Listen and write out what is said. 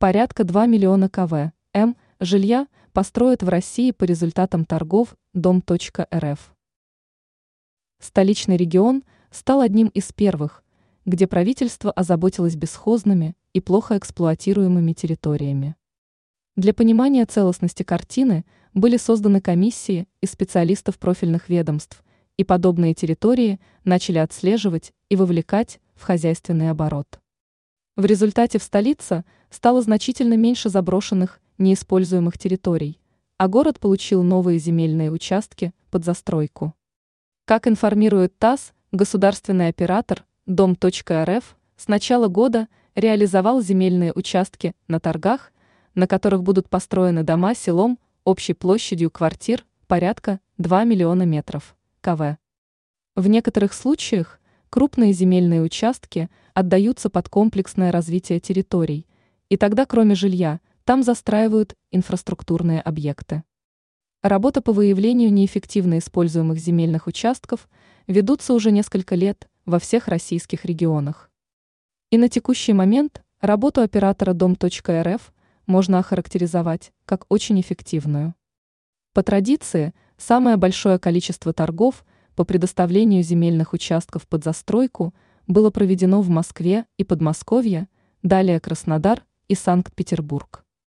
Порядка 2 миллиона КВ, М, жилья построят в России по результатам торгов дом.рф. Столичный регион стал одним из первых, где правительство озаботилось бесхозными и плохо эксплуатируемыми территориями. Для понимания целостности картины были созданы комиссии из специалистов профильных ведомств, и подобные территории начали отслеживать и вовлекать в хозяйственный оборот. В результате в столице стало значительно меньше заброшенных, неиспользуемых территорий, а город получил новые земельные участки под застройку. Как информирует ТАСС, государственный оператор Дом.рф с начала года реализовал земельные участки на торгах, на которых будут построены дома селом общей площадью квартир порядка 2 миллиона метров КВ. В некоторых случаях крупные земельные участки отдаются под комплексное развитие территорий, и тогда кроме жилья там застраивают инфраструктурные объекты. Работа по выявлению неэффективно используемых земельных участков ведутся уже несколько лет во всех российских регионах. И на текущий момент работу оператора Дом.рф можно охарактеризовать как очень эффективную. По традиции, самое большое количество торгов по предоставлению земельных участков под застройку было проведено в Москве и Подмосковье, далее Краснодар и Санкт-Петербург.